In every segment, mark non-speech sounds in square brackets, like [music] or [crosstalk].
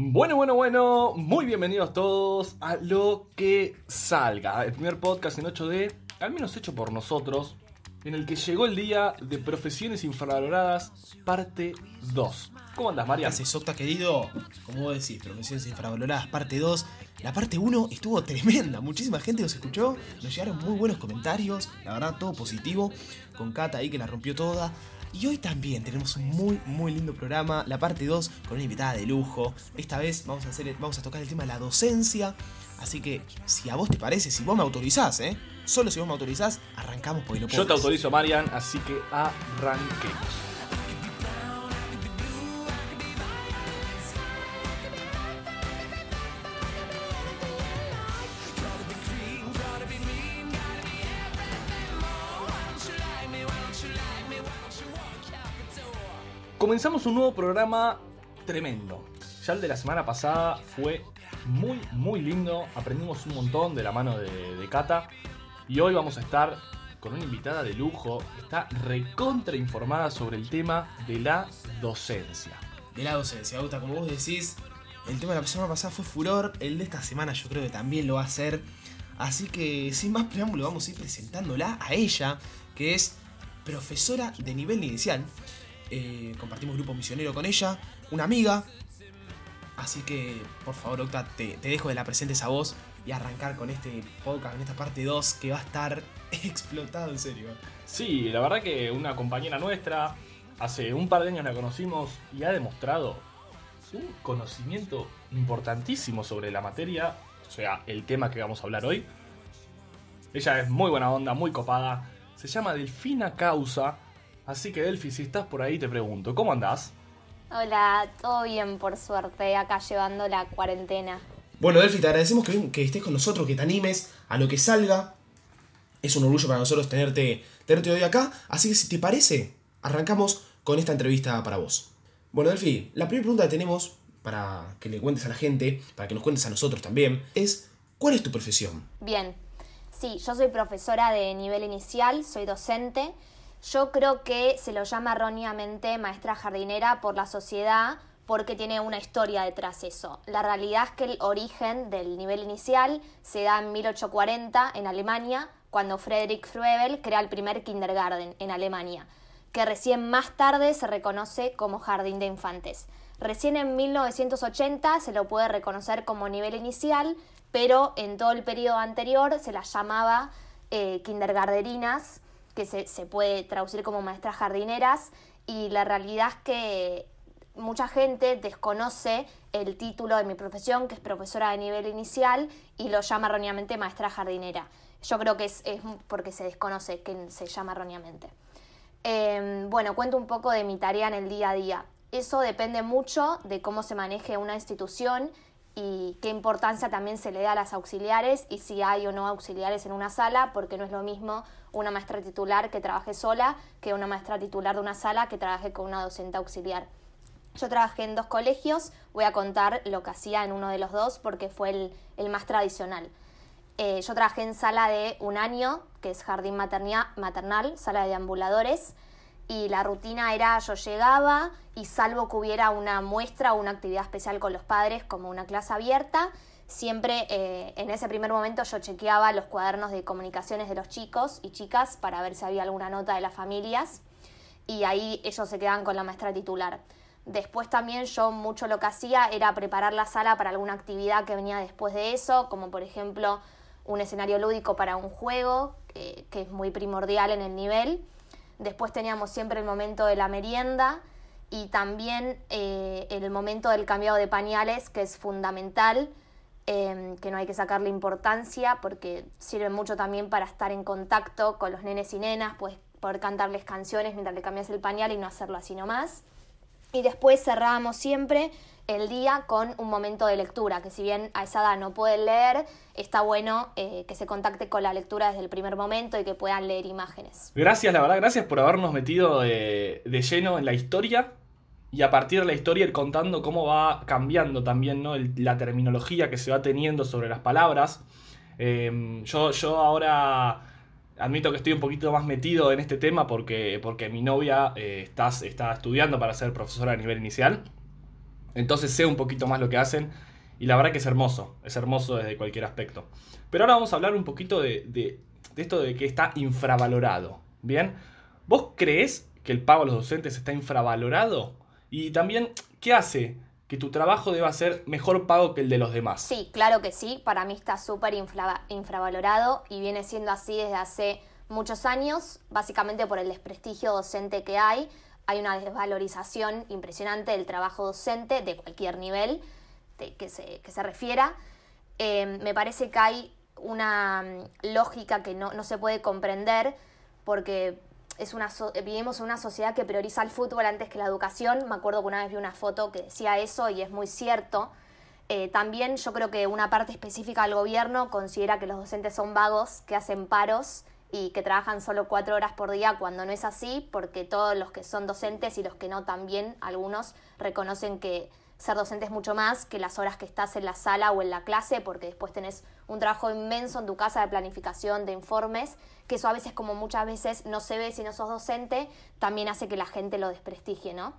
Bueno, bueno, bueno, muy bienvenidos todos a Lo que salga, el primer podcast en 8D, al menos hecho por nosotros, en el que llegó el día de Profesiones Infravaloradas, parte 2. ¿Cómo andas, ¿Qué María? haces, Octa, querido? Como vos decís, Profesiones Infravaloradas, parte 2. La parte 1 estuvo tremenda, muchísima gente nos escuchó, nos llegaron muy buenos comentarios, la verdad todo positivo, con Cata ahí que la rompió toda. Y hoy también tenemos un muy, muy lindo programa, la parte 2, con una invitada de lujo. Esta vez vamos a, hacer, vamos a tocar el tema de la docencia, así que si a vos te parece, si vos me autorizás, ¿eh? Solo si vos me autorizás, arrancamos porque no puedo Yo te autorizo, Marian, así que arranquemos. Comenzamos un nuevo programa tremendo. Ya el de la semana pasada fue muy, muy lindo. Aprendimos un montón de la mano de, de Cata. Y hoy vamos a estar con una invitada de lujo. Está recontra informada sobre el tema de la docencia. De la docencia, Octa, como vos decís, el tema de la semana pasada fue furor, el de esta semana yo creo que también lo va a ser. Así que sin más preámbulo vamos a ir presentándola a ella, que es profesora de nivel inicial. Eh, compartimos grupo misionero con ella, una amiga. Así que, por favor, Octa, te, te dejo de la presentes a vos y arrancar con este podcast, en esta parte 2 que va a estar [laughs] explotado en serio. Sí, la verdad que una compañera nuestra, hace un par de años la conocimos y ha demostrado un conocimiento importantísimo sobre la materia, o sea, el tema que vamos a hablar hoy. Ella es muy buena onda, muy copada. Se llama Delfina Causa. Así que Delfi, si estás por ahí te pregunto, ¿cómo andás? Hola, todo bien por suerte, acá llevando la cuarentena. Bueno, Delphi, te agradecemos que, que estés con nosotros, que te animes a lo que salga. Es un orgullo para nosotros tenerte, tenerte hoy acá. Así que si te parece, arrancamos con esta entrevista para vos. Bueno, Delphi, la primera pregunta que tenemos para que le cuentes a la gente, para que nos cuentes a nosotros también, es ¿cuál es tu profesión? Bien, sí, yo soy profesora de nivel inicial, soy docente. Yo creo que se lo llama erróneamente maestra jardinera por la sociedad porque tiene una historia detrás eso. La realidad es que el origen del nivel inicial se da en 1840 en Alemania, cuando Friedrich Froebel crea el primer kindergarten en Alemania, que recién más tarde se reconoce como jardín de infantes. Recién en 1980 se lo puede reconocer como nivel inicial, pero en todo el periodo anterior se las llamaba eh, kindergarteninas, que se, puede traducir como maestras jardineras, y la realidad es que mucha gente desconoce el título de mi profesión, que es profesora de nivel inicial, y lo llama erróneamente maestra jardinera. Yo creo que es, porque se desconoce que se llama erróneamente. Eh, bueno, cuento un poco de mi tarea en el día a día. Eso depende mucho de cómo se maneje una institución y qué importancia también se le da a las auxiliares y si hay o no auxiliares en una sala, porque no es lo mismo una maestra titular que trabaje sola que una maestra titular de una sala que trabaje con una docente auxiliar. Yo trabajé en dos colegios, voy a contar lo que hacía en uno de los dos porque fue el, más tradicional. Eh, yo trabajé en sala de un año, que es jardín maternal, sala de ambuladores, y la rutina era yo llegaba y salvo que hubiera una muestra o una actividad especial con los padres como una clase abierta, siempre eh, en ese primer momento yo chequeaba los cuadernos de comunicaciones de los chicos y chicas para ver si había alguna nota de las familias y ahí ellos se quedaban con la maestra titular. Después también yo mucho lo que hacía era preparar la sala para alguna actividad que venía después de eso, como por ejemplo un escenario lúdico para un juego, que, que es muy primordial en el nivel. Después teníamos siempre el momento de la merienda y también eh, el momento del cambiado de pañales, que es fundamental, eh, que no hay que sacarle importancia porque sirve mucho también para estar en contacto con los nenes y nenas, pues poder cantarles canciones mientras le cambias el pañal y no hacerlo así nomás. Y después cerrábamos siempre el día con un momento de lectura, que si bien a esa edad no pueden leer, está bueno eh, que se contacte con la lectura desde el primer momento y que puedan leer imágenes. Gracias, la verdad, gracias por habernos metido de, lleno en la historia y a partir de la historia ir contando cómo va cambiando también ¿no? La terminología que se va teniendo sobre las palabras. Eh, yo, yo ahora admito que estoy un poquito más metido en este tema porque, porque mi novia eh, está, está estudiando para ser profesora a nivel inicial. Entonces sé un poquito más lo que hacen y la verdad que es hermoso, es hermoso desde cualquier aspecto. Pero ahora vamos a hablar un poquito de, de, esto de que está infravalorado. ¿Bien? ¿Vos crees que el pago a los docentes está infravalorado? Y también, ¿qué hace que tu trabajo deba ser mejor pago que el de los demás? Sí, claro que sí. Para mí está súper infravalorado y viene siendo así desde hace muchos años, básicamente por el desprestigio docente que hay. Hay una desvalorización impresionante del trabajo docente de cualquier nivel que, se, que, se, refiera. Eh, me parece que hay una mm, lógica que no, se puede comprender porque es una vivimos en una sociedad que prioriza el fútbol antes que la educación. Me acuerdo que una vez vi una foto que decía eso y es muy cierto. Eh, también yo creo que una parte específica del gobierno considera que los docentes son vagos, que hacen paros y que trabajan solo cuatro horas por día cuando no es así, porque todos los que son docentes y los que no también, algunos reconocen que ser docente es mucho más que las horas que estás en la sala o en la clase, porque después tenés un trabajo inmenso en tu casa de planificación, de informes, que eso a veces como muchas veces no se ve si no sos docente, también hace que la gente lo desprestigie, ¿no?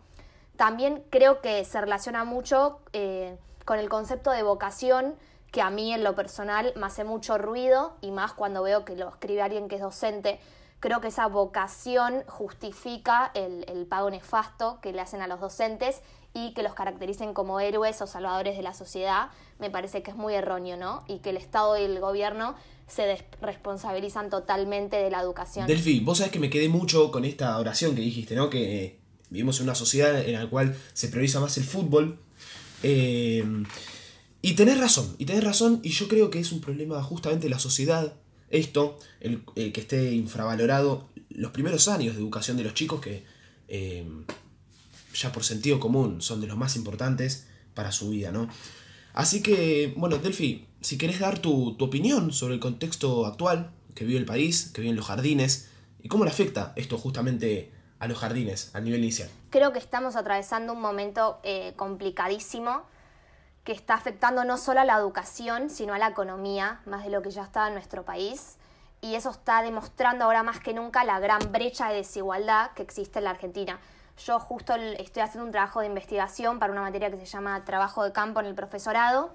También creo que se relaciona mucho eh, con el concepto de vocación, que a mí en lo personal me hace mucho ruido y más cuando veo que lo escribe alguien que es docente. Creo que esa vocación justifica el, el, pago nefasto que le hacen a los docentes y que los caractericen como héroes o salvadores de la sociedad. Me parece que es muy erróneo, ¿no? Y que el Estado y el gobierno se responsabilizan totalmente de la educación. Delphi, vos sabés que me quedé mucho con esta oración que dijiste, ¿no? Que eh, vivimos en una sociedad en la cual se prioriza más el fútbol. Eh, y tenés razón, y tenés razón, y yo creo que es un problema justamente de la sociedad, esto, el, que esté infravalorado los primeros años de educación de los chicos que eh, ya por sentido común son de los más importantes para su vida, ¿no? Así que, bueno, Delphi, si querés dar tu, tu opinión sobre el contexto actual que vive el país, que viven los jardines, y cómo le afecta esto justamente a los jardines a nivel inicial. Creo que estamos atravesando un momento eh, complicadísimo que está afectando no solo a la educación, sino a la economía, más de lo que ya estaba en nuestro país. Y eso está demostrando ahora más que nunca la gran brecha de desigualdad que existe en la Argentina. Yo justo estoy haciendo un trabajo de investigación para una materia que se llama Trabajo de Campo en el Profesorado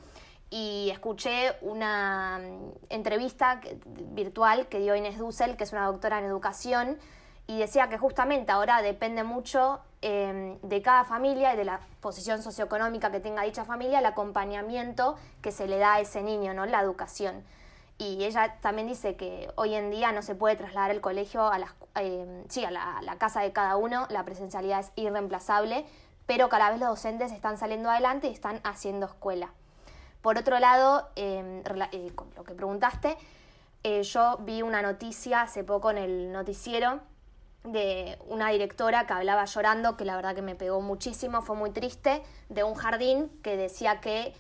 y escuché una mm, entrevista virtual que dio Inés Dussel, que es una doctora en educación, y decía que justamente ahora depende mucho em, de cada familia y de la posición socioeconómica que tenga dicha familia el acompañamiento que se le da a ese niño, ¿no? La educación. Y ella también dice que hoy en día no se puede trasladar el colegio a, em, sí, a la, casa de cada uno, la presencialidad es irreemplazable, pero cada vez los docentes están saliendo adelante y están haciendo escuela. Por otro lado, em, eh, con lo que preguntaste, eh, yo vi una noticia hace poco en el noticiero de una directora que hablaba llorando, que la verdad que me pegó muchísimo, fue muy triste, de un jardín que decía que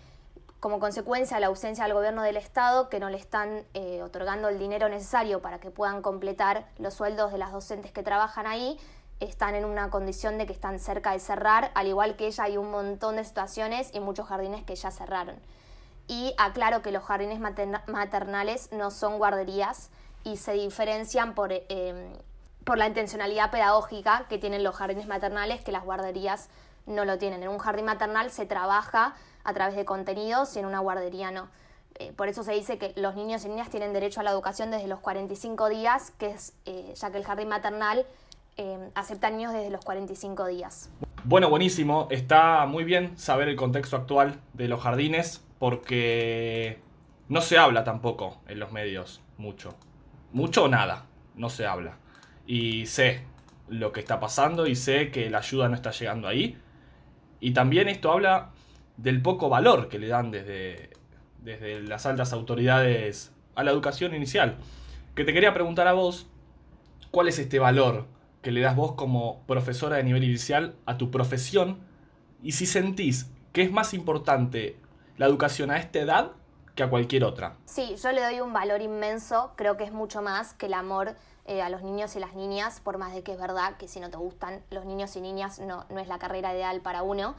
como consecuencia de la ausencia del gobierno del Estado, que no le están eh, otorgando el dinero necesario para que puedan completar los sueldos de las docentes que trabajan ahí, están en una condición de que están cerca de cerrar, al igual que ella hay un montón de situaciones y muchos jardines que ya cerraron. Y aclaro que los jardines maternales no son guarderías y se diferencian por eh, por la intencionalidad pedagógica que tienen los jardines maternales que las guarderías no lo tienen. En un jardín maternal se trabaja a través de contenidos y en una guardería no. Eh, por eso se dice que los niños y niñas tienen derecho a la educación desde los 45 días, que es, eh, ya que el jardín maternal eh, acepta niños desde los 45 días. Bueno, buenísimo. Está muy bien saber el contexto actual de los jardines porque no se habla tampoco en los medios mucho. Mucho o nada, no se habla y sé lo que está pasando y sé que la ayuda no está llegando ahí. Y también esto habla del poco valor que le dan desde, desde las altas autoridades a la educación inicial. Que te quería preguntar a vos, ¿cuál es este valor que le das vos como profesora de nivel inicial a tu profesión? Y si sentís que es más importante la educación a esta edad que a cualquier otra. Sí, yo le doy un valor inmenso, creo que es mucho más que el amor eh, a los niños y las niñas, por más de que es verdad que si no te gustan los niños y niñas no, no es la carrera ideal para uno,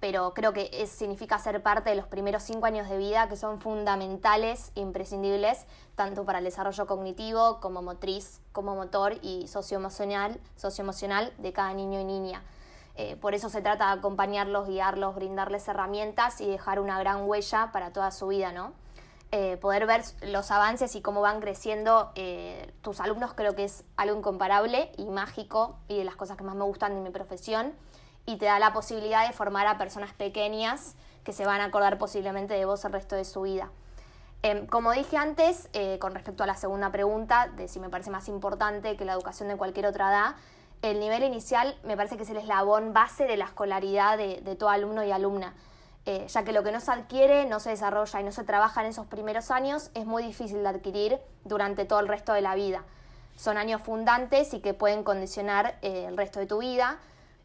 pero creo que significa ser parte de los primeros cinco años de vida que son fundamentales, imprescindibles, tanto para el desarrollo cognitivo como motriz, como motor y socioemocional, socioemocional de cada niño y niña. Eh, por eso se trata de acompañarlos, guiarlos, brindarles herramientas y dejar una gran huella para toda su vida, ¿no? Eh, poder ver los avances y cómo van creciendo eh, tus alumnos creo que es algo incomparable y mágico y de las cosas que más me gustan de mi profesión y te da la posibilidad de formar a personas pequeñas que se van a acordar posiblemente de vos el resto de su vida. Em, como dije antes, con respecto a la segunda pregunta, de si me parece más importante que la educación de cualquier otra edad, el nivel inicial me parece que es el eslabón base de la escolaridad de, todo alumno y alumna. Eh, ya que lo que no se adquiere, no se desarrolla y no se trabaja en esos primeros años, es muy difícil de adquirir durante todo el resto de la vida. Son años fundantes y que pueden condicionar eh, el resto de tu vida.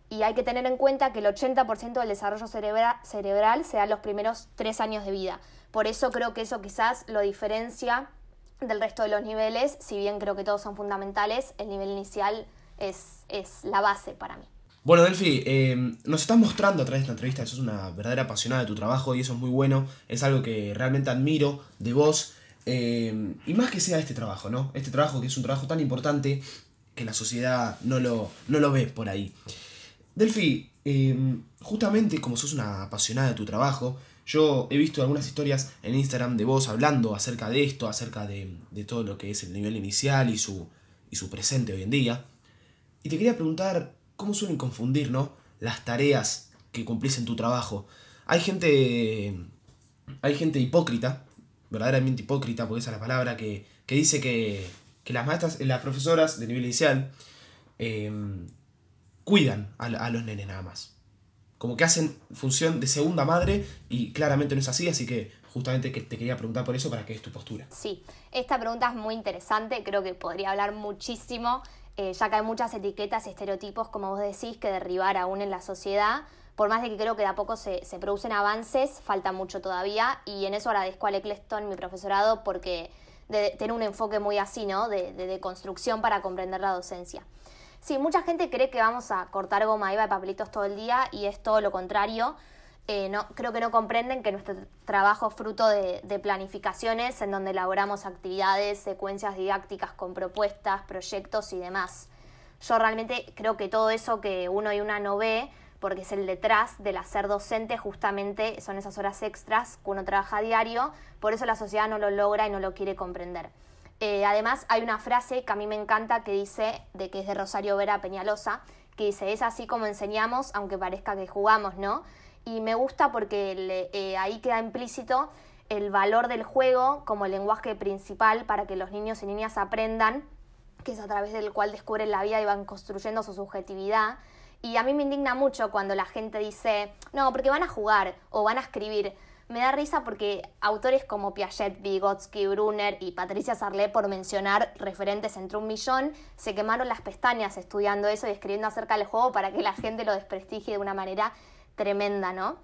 Y hay que tener en cuenta que el 80% del desarrollo cerebral se da en los primeros tres años de vida. Por eso creo que eso quizás lo diferencia del resto de los niveles, si bien creo que todos son fundamentales, el nivel inicial es, la base para mí. Bueno, Delphi, eh, nos estás mostrando a través de esta entrevista que sos una verdadera apasionada de tu trabajo y eso es muy bueno, es algo que realmente admiro de vos. Eh, y más que sea este trabajo, ¿no? Este trabajo que es un trabajo tan importante que la sociedad no lo, no lo ve por ahí. Delphi, eh, justamente como sos una apasionada de tu trabajo, yo he visto algunas historias en Instagram de vos hablando acerca de esto, acerca de, de todo lo que es el nivel inicial y su, y su presente hoy en día. Y te quería preguntar, ¿cómo suelen confundir, ¿no? Las tareas que cumplís en tu trabajo. Hay gente. Hay gente hipócrita, verdaderamente hipócrita, porque esa es la palabra, que, dice que, las maestras, las profesoras de nivel inicial, em, cuidan a, a los nenes nada más. Como que hacen función de segunda madre y claramente no es así, así que justamente que te quería preguntar por eso para que es tu postura. Sí, esta pregunta es muy interesante, creo que podría hablar muchísimo eh, ya que hay muchas etiquetas y estereotipos, como vos decís, que derribar aún en la sociedad. Por más de que creo que de a poco se, producen avances, falta mucho todavía y en eso agradezco a Lecleston, mi profesorado, porque tiene un enfoque muy así, ¿no? De, de, construcción para comprender la docencia. Sí, mucha gente cree que vamos a cortar goma iba de papelitos todo el día y es todo lo contrario. Eh, no, creo que no comprenden que nuestro trabajo es fruto de, planificaciones en donde elaboramos actividades, secuencias didácticas con propuestas, proyectos y demás. Yo realmente creo que todo eso que uno y una no ve, porque es el detrás del hacer docente, justamente son esas horas extras que uno trabaja a diario, por eso la sociedad no lo logra y no lo quiere comprender. Eh, además, hay una frase que a mí me encanta que dice, de que es de Rosario Vera Peñalosa, que dice, es así como enseñamos, aunque parezca que jugamos, ¿no? Y me gusta porque eh, ahí queda implícito el valor del juego como lenguaje principal para que los niños y niñas aprendan, que es a través del cual descubren la vida y van construyendo su subjetividad. Y a mí me indigna mucho cuando la gente dice, no, porque van a jugar o van a escribir. Me da risa porque autores como Piaget, Vygotsky, Brunner y Patricia Sarlé, por mencionar referentes entre un millón, se quemaron las pestañas estudiando eso y escribiendo acerca del juego para que la gente lo desprestigie de una manera tremenda, ¿no?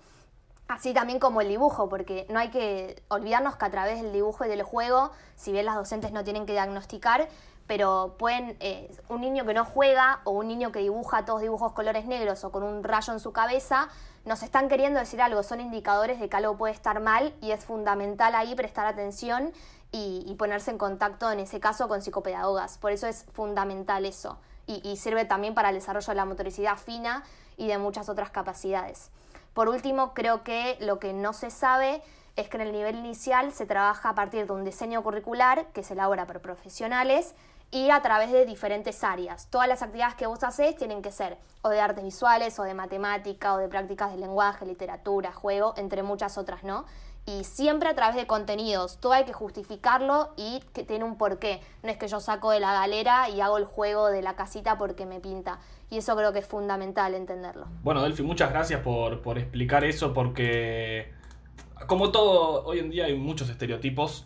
Así también como el dibujo, porque no hay que olvidarnos que a través del dibujo y del juego, si bien las docentes no tienen que diagnosticar, pero pueden, eh, un niño que no juega o un niño que dibuja todos dibujos colores negros o con un rayo en su cabeza, nos están queriendo decir algo, son indicadores de que algo puede estar mal y es fundamental ahí prestar atención y, ponerse en contacto en ese caso con psicopedagogas. Por eso es fundamental eso y, sirve también para el desarrollo de la motricidad fina y de muchas otras capacidades. Por último, creo que lo que no se sabe es que en el nivel inicial se trabaja a partir de un diseño curricular que se elabora por profesionales y a través de diferentes áreas. Todas las actividades que vos haces tienen que ser o de artes visuales, o de matemática, o de prácticas de lenguaje, literatura, juego, entre muchas otras, ¿no? y siempre a través de contenidos. Todo hay que justificarlo y que tiene un porqué. No es que yo saco de la galera y hago el juego de la casita porque me pinta. Y eso creo que es fundamental entenderlo. Bueno, Delphi, muchas gracias por, por explicar eso porque como todo, hoy en día hay muchos estereotipos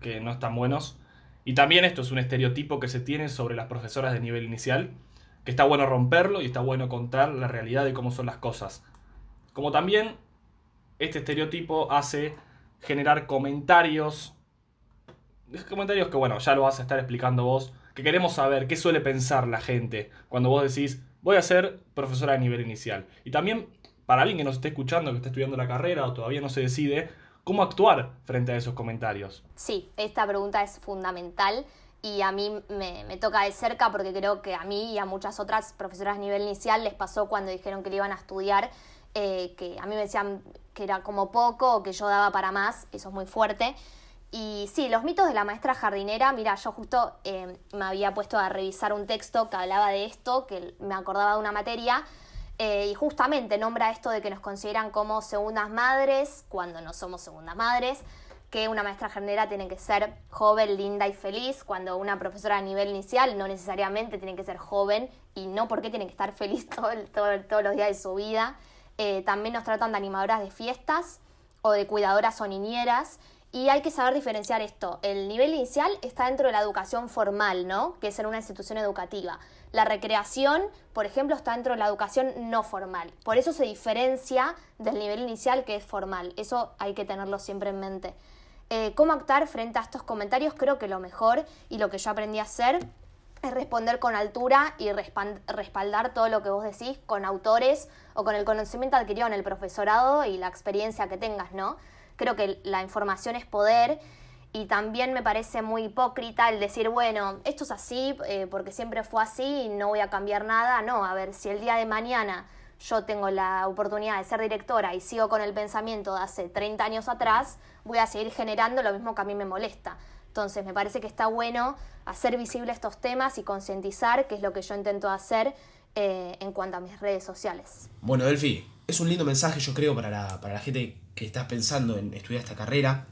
que no están buenos. Y también esto es un estereotipo que se tiene sobre las profesoras de nivel inicial, que está bueno romperlo y está bueno contar la realidad de cómo son las cosas. Como también este estereotipo hace generar comentarios. Comentarios que, bueno, ya lo vas a estar explicando vos. Que queremos saber qué suele pensar la gente cuando vos decís, voy a ser profesora de nivel inicial. Y también, para alguien que nos esté escuchando, que esté estudiando la carrera o todavía no se decide, cómo actuar frente a esos comentarios. Sí, esta pregunta es fundamental. y a mí me, toca de cerca porque creo que a mí y a muchas otras profesoras a nivel inicial les pasó cuando dijeron que le iban a estudiar, eh, que a mí me decían que era como poco o que yo daba para más, eso es muy fuerte. Y sí, los mitos de la maestra jardinera, mira, yo justo eh, me había puesto a revisar un texto que hablaba de esto, que me acordaba de una materia, eh, y justamente nombra esto de que nos consideran como segundas madres cuando no somos segundas madres, que una maestra jardinera tiene que ser joven, linda y feliz, cuando una profesora a nivel inicial no necesariamente tiene que ser joven y no porque tiene que estar [laughs] feliz todos los días de su vida. Eh, también nos tratan de animadoras de fiestas o de cuidadoras o niñeras y hay que saber diferenciar esto. El nivel inicial está dentro de la educación formal, ¿no? Que es en una institución educativa. La recreación, por ejemplo, está dentro de la educación no formal. Por eso se diferencia del nivel inicial que es formal. Eso hay que tenerlo siempre en mente. Eh, ¿Cómo actuar frente a estos comentarios? Creo que lo mejor y lo que yo aprendí a hacer es responder con altura y respaldar todo lo que vos decís con autores o con el conocimiento adquirido en el profesorado y la experiencia que tengas, ¿no? Creo que la información es poder y también me parece muy hipócrita el decir, bueno, esto es así eh, porque siempre fue así y no voy a cambiar nada. No, a ver, si el día de mañana yo tengo la oportunidad de ser directora y sigo con el pensamiento de hace 30 años atrás, voy a seguir generando lo mismo que a mí me molesta. Entonces, me parece que está bueno hacer visible estos temas y concientizar, que es lo que yo intento hacer eh, en cuanto a mis redes sociales. Bueno, Delphi, es un lindo mensaje, yo creo, para la, para la gente que estás pensando en estudiar esta carrera,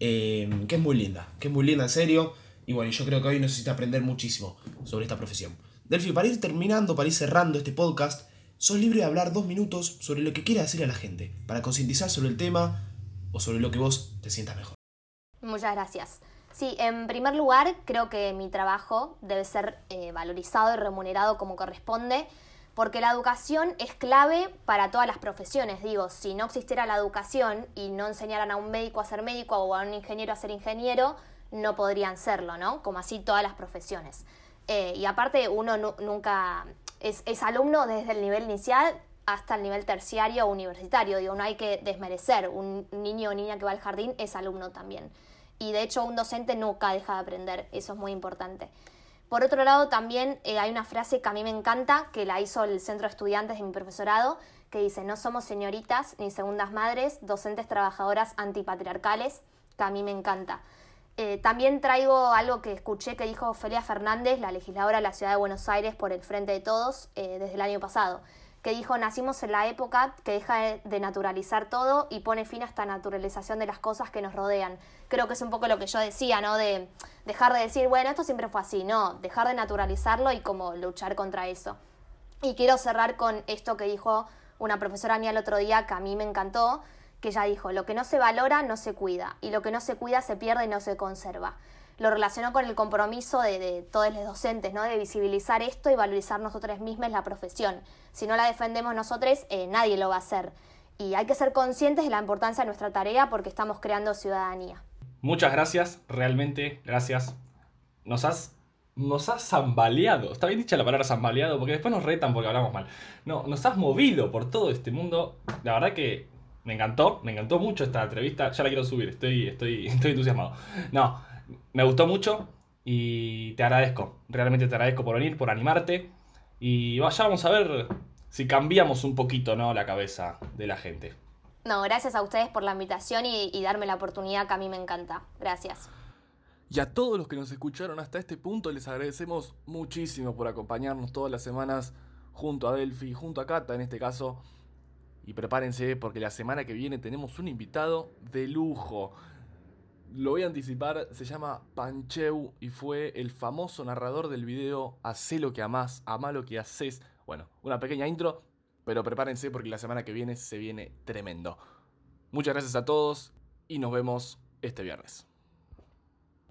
eh, que es muy linda, que es muy linda en serio, y bueno, yo creo que hoy necesita aprender muchísimo sobre esta profesión. Delphi, para ir terminando, para ir cerrando este podcast, sos libre de hablar dos minutos sobre lo que quieras decir a la gente, para concientizar sobre el tema o sobre lo que vos te sientas mejor. Muchas gracias. Sí, en primer lugar, creo que mi trabajo debe ser eh, valorizado y remunerado como corresponde porque la educación es clave para todas las profesiones. Digo, si no existiera la educación y no enseñaran a un médico a ser médico o a un ingeniero a ser ingeniero, no podrían serlo, ¿no? Como así todas las profesiones. Eh, y aparte, uno nunca es, alumno desde el nivel inicial hasta el nivel terciario o universitario. Digo, no hay que desmerecer. Un niño o niña que va al jardín es alumno también. Y de hecho, un docente nunca deja de aprender. Eso es muy importante. Por otro lado, también eh, hay una frase que a mí me encanta, que la hizo el Centro de Estudiantes de mi profesorado, que dice, no somos señoritas ni segundas madres, docentes trabajadoras antipatriarcales, que a mí me encanta. Eh, también traigo algo que escuché que dijo Ofelia Fernández, la legisladora de la Ciudad de Buenos Aires por el Frente de Todos, eh, desde el año pasado que dijo, nacimos en la época que deja de naturalizar todo y pone fin a esta naturalización de las cosas que nos rodean. Creo que es un poco lo que yo decía, ¿no? De dejar de decir, bueno, esto siempre fue así, no, dejar de naturalizarlo y como luchar contra eso. Y quiero cerrar con esto que dijo una profesora mía el otro día que a mí me encantó, que ella dijo, lo que no se valora no se cuida y lo que no se cuida se pierde y no se conserva lo relacionó con el compromiso de, todos los docentes, ¿no? de visibilizar esto y valorizar nosotros mismos la profesión. Si no la defendemos nosotros, eh, nadie lo va a hacer. Y hay que ser conscientes de la importancia de nuestra tarea porque estamos creando ciudadanía. Muchas gracias, realmente gracias. Nos has, nos has zambaleado. Está bien dicha la palabra zambaleado porque después nos retan porque hablamos mal. No, nos has movido por todo este mundo. La verdad que me encantó, me encantó mucho esta entrevista. Ya la quiero subir, estoy, estoy, [laughs] estoy entusiasmado. No, me gustó mucho y te agradezco. Realmente te agradezco por venir, por animarte. Y vaya, vamos a ver si cambiamos un poquito ¿no? la cabeza de la gente. No, gracias a ustedes por la invitación y, y darme la oportunidad que a mí me encanta. Gracias. Y a todos los que nos escucharon hasta este punto les agradecemos muchísimo por acompañarnos todas las semanas junto a Delphi, junto a Cata en este caso. Y prepárense porque la semana que viene tenemos un invitado de lujo lo voy a anticipar, se llama Pancheu y fue el famoso narrador del video Hacé lo que amás, amá lo que haces. Bueno, una pequeña intro, pero prepárense porque la semana que viene se viene tremendo. Muchas gracias a todos y nos vemos este viernes.